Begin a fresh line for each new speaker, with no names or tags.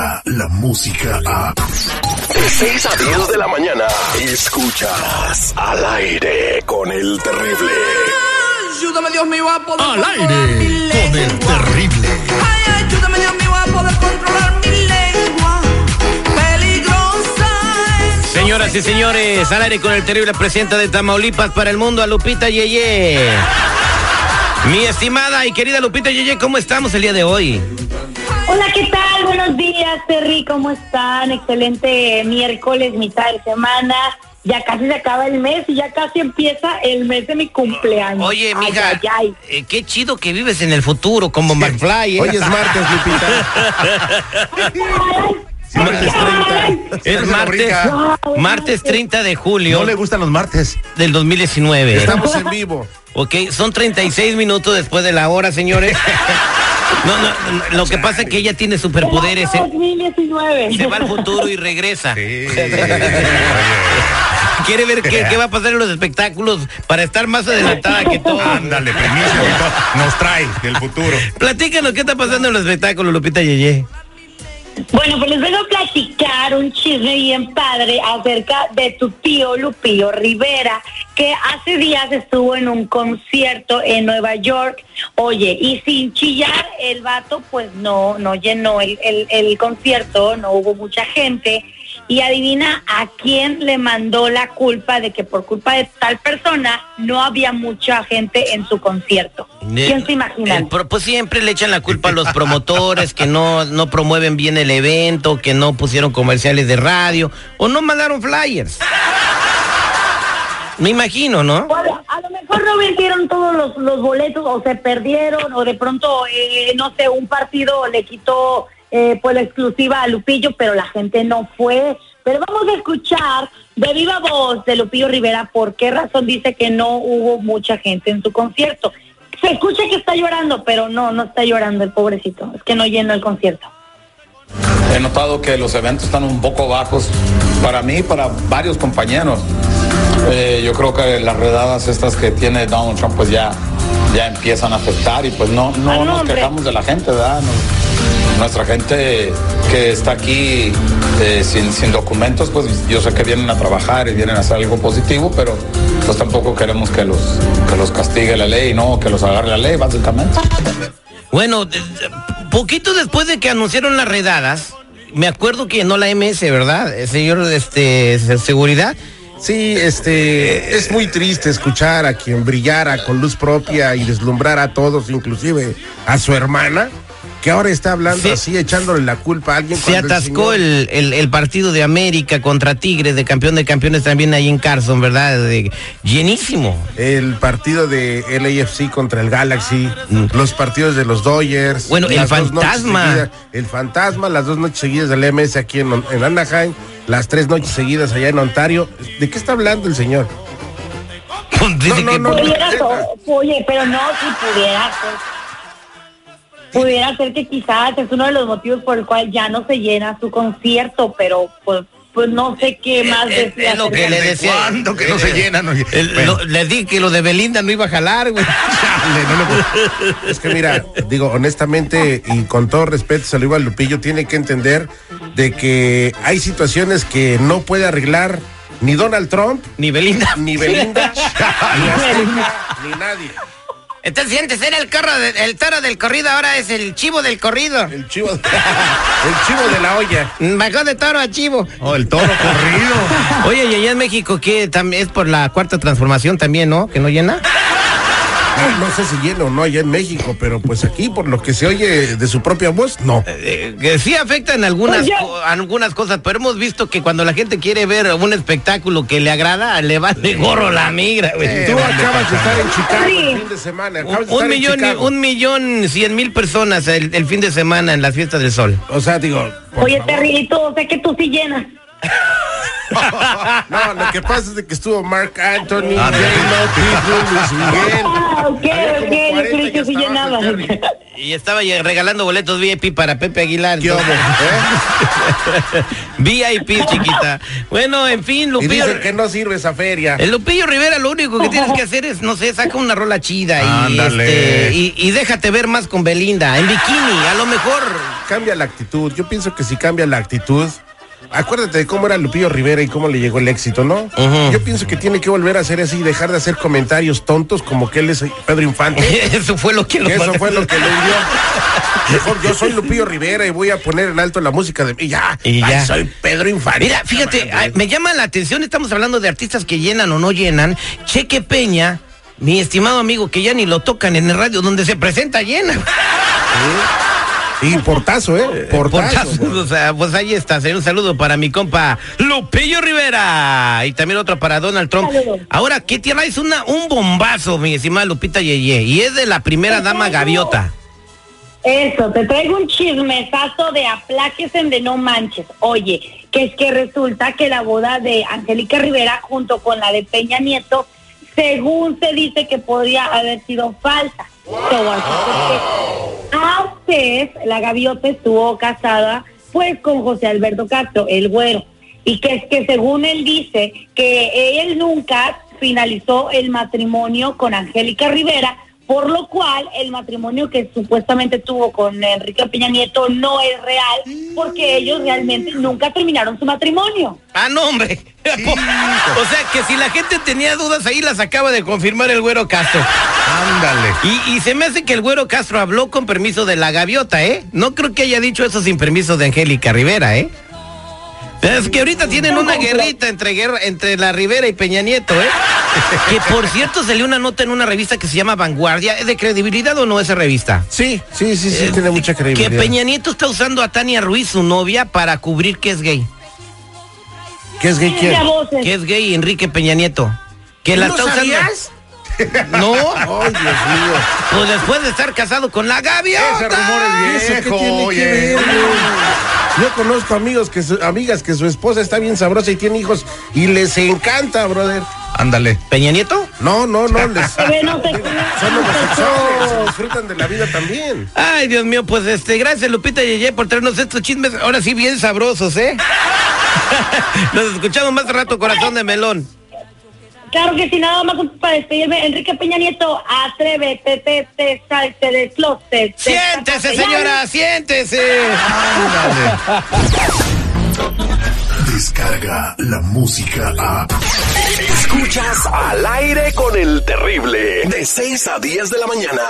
llega la música a...
De 6 a 10 de la mañana, escuchas al aire con el terrible.
Ayúdame Dios mío a poder
Al
controlar mi
aire con el
lengua.
terrible.
Ay, ayúdame Dios mío a poder controlar mi lengua. Peligrosa es.
Señoras y señores, al aire con el terrible presidente de Tamaulipas para el mundo, a Lupita Yeye. Mi estimada y querida Lupita Yeye, ¿cómo estamos el día de hoy?
Hola, ¿qué tal? Buenos días, Terry, ¿cómo están? Excelente miércoles, mitad de semana. Ya casi se acaba el mes y ya casi empieza el mes de mi cumpleaños.
Oye, mija,
ay, ay.
eh, qué chido que vives en el futuro como McFly. ¿eh?
Hoy es martes, Lupita. Martes 30.
es martes, martes 30 de julio
No le gustan los martes.
del 2019.
Estamos en vivo.
Ok, son 36 minutos después de la hora, señores. No, no, lo que pasa es que ella tiene superpoderes.
Del
eh,
año 2019.
Se va al futuro y regresa.
Sí.
Quiere ver qué, qué va a pasar en los espectáculos para estar más adelantada que todo.
Ándale, primicia nos trae del futuro.
Platícanos qué está pasando en los espectáculos, Lupita Yeye.
Bueno, pues les vengo a platicar un chisme bien padre acerca de tu tío Lupillo Rivera, que hace días estuvo en un concierto en Nueva York. Oye, y sin chillar, el vato pues no, no llenó el, el, el concierto, no hubo mucha gente. Y adivina a quién le mandó la culpa de que por culpa de tal persona no había mucha gente en su concierto. ¿Quién se imagina?
El pues siempre le echan la culpa a los promotores que no, no promueven bien el evento, que no pusieron comerciales de radio o no mandaron flyers. Me imagino, ¿no?
O a, lo mejor no vendieron todos los, los boletos o se perdieron o de pronto, eh, no sé, un partido le quitó eh, pues la exclusiva a Lupillo, pero la gente no fue. Pero vamos a escuchar de viva voz de Lupillo Rivera por qué razón dice que no hubo mucha gente en su concierto. Se escucha que está llorando, pero no, no está llorando el pobrecito. Es que no llenó el concierto.
He notado que los eventos están un poco bajos para mí y para varios compañeros. Eh, yo creo que las redadas estas que tiene Donald Trump pues ya, ya empiezan a afectar y pues no, no,
Ah, no,
nos
hombre.
quejamos de la gente, ¿verdad? Nos- nuestra gente que está aquí eh, sin, sin documentos, pues yo sé que vienen a trabajar y vienen a hacer algo positivo, pero pues tampoco queremos que los, que los castigue la ley, no, que los agarre la ley, básicamente.
Bueno, poquito después de que anunciaron las redadas, me acuerdo que no la MS, ¿verdad? Eh, Señor, este, se- seguridad.
Sí, este, es muy triste escuchar a quien brillara con luz propia y deslumbrar a todos, inclusive a su hermana, que ahora está hablando
Se-
así, echándole la culpa a alguien.
Se atascó
señor-
el, el- el partido de América contra Tigres, de campeón de campeones también ahí en Carson, ¿verdad? De- llenísimo.
el partido de LAFC contra el Galaxy, los partidos de los Dodgers.
Mm. Bueno, el fantasma.
seguidas- el fantasma, las dos noches seguidas del MS aquí en, en Anaheim, las tres noches seguidas allá en Ontario. ¿De qué está hablando el señor?
Dice
no,
que-
no.
Pudiera ser- oye, pero no, si pudiera ser. Pudiera ser que quizás es uno de los motivos por el cual ya no se llena su concierto, pero pues, pues no sé qué más
Es-
decía.
es lo que le
de-
decía.
¿Cuándo que no se?
El-
Bueno.
lo- le dije que lo de Belinda no iba a jalar, güey.
Chale, no le puedo- Es que mira, digo, honestamente y con todo respeto, se lo Lupillo, tiene que entender de que hay situaciones que no puede arreglar ni Donald Trump,
Ni Belinda.
ni Belinda, ni Azteca, ni nadie.
Entonces, antes era el carro, de- el toro del corrido, ahora es el chivo del corrido.
El chivo, el chivo de la olla.
Bajó de toro a chivo.
Oh, el toro corrido.
Oye, y allá en México, ¿qué? También es por la cuarta transformación también, ¿no? Que no llena.
No, no sé si lleno o no allá en México, pero pues aquí, por lo que se oye de su propia voz, no.
Eh, que sí afecta en algunas, co- algunas cosas, pero hemos visto que cuando la gente quiere ver un espectáculo que le agrada, le va de gorro la migra, güey.
Tú acabas de estar en Chicago
Sí.
el fin de semana. de
un
en
millón, un millón cien mil personas el, el fin de semana en las fiestas del sol.
O sea, digo.
Oye,
favor.
Territo, sé que tú sí llenas.
No, lo que pasa es de que estuvo Mark Anthony,
Ah,
J-Lo, Luis Miguel.
Ah, ok, ok, yo
40
creí que sí llenaba.
Y estaba regalando boletos VIP para Pepe Aguilar.
¿Qué hubo, eh?
VIP, chiquita. Bueno, en fin,
Y
Lupillo.
dicen que no sirve esa feria.
El Lupillo Rivera lo único que tienes que hacer es, no sé, saca una rola chida y,
Ándale.
este, y, y déjate ver más con Belinda, en bikini, a lo mejor
cambia la actitud. Yo pienso que si cambia la actitud, acuérdate de cómo era Lupillo Rivera y cómo le llegó el éxito, ¿no? Yo pienso que tiene que volver a hacer así y dejar de hacer comentarios tontos como que él es Pedro Infante.
Eso fue lo que lo
eso fue lo que le dio. Mejor yo soy Lupillo Rivera y voy a poner en alto la música de y ya.
Y
Ay,
ya.
soy Pedro Infante.
Mira, fíjate, ay, me llama la atención, estamos hablando de artistas que llenan o no llenan. Cheque Peña, mi estimado amigo, que ya ni lo tocan en el radio donde se presenta llena.
Y portazo, ¿eh? Portazo.
Portazo, o sea, pues ahí está. señor. Un saludo para mi compa Lupillo Rivera. Y también otro para Donald Trump.
Saludos.
Ahora, ¿qué tierra es una, un bombazo, mi estimada Lupita Yeye? Y es de la primera dama gaviota.
Eso, te traigo un chismesazo de apláquese de no manches. Oye, que es que resulta que la boda de Angélica Rivera junto con la de Peña Nieto, según se dice que podría haber sido falsa. Te voy a decir por qué. La gaviota estuvo casada pues con José Alberto Castro, el güero. Y que es que según él dice que él nunca finalizó el matrimonio con Angélica Rivera, por lo cual el matrimonio que supuestamente tuvo con Enrique Peña Nieto no es real, porque ellos realmente nunca terminaron su matrimonio.
Ah, no, hombre. o sea, que si la gente tenía dudas, ahí las acaba de confirmar el güero Castro.
Ándale.
Y, y se me hace que el güero Castro habló con permiso de la gaviota, ¿eh? No creo que haya dicho eso sin permiso de Angélica Rivera, ¿eh? Es que ahorita tienen una guerrita entre, guerra, entre la Rivera y Peña Nieto, ¿eh? Que por cierto salió una nota en una revista que se llama Vanguardia. ¿Es de credibilidad o no esa revista?
Sí, sí, sí, sí, tiene mucha
Eh, Que
credibilidad.
Peña Nieto está usando a Tania Ruiz, su novia, para cubrir que es gay.
¿Qué es gay quién?
Que es gay Enrique Peña Nieto. Que la
¿No
está usando.
sabías?
No,
Ay, Dios mío.
pues después de estar casado con la gaviota.
Ese rumor es ¿Eso qué viejo, oye. Yo conozco amigos que su- amigas que su esposa está bien sabrosa y tiene hijos y les encanta, brother.
Ándale.
¿Peña Nieto?
No, no, no, les
no
son homosexuales, disfrutan de la vida también.
Ay, Dios mío, pues este, gracias Lupita Yeye por traernos estos chismes, ahora sí bien sabrosos, ¿eh? Nos escuchamos más rato, corazón de melón.
Claro que sí, nada más para despedirme. Enrique Peña Nieto, atrévete, te, te, salte del closet.
Siéntese, señora, siéntese.
Descarga la música a.
Escuchas al aire con el terrible. De 6 a 10 de la mañana.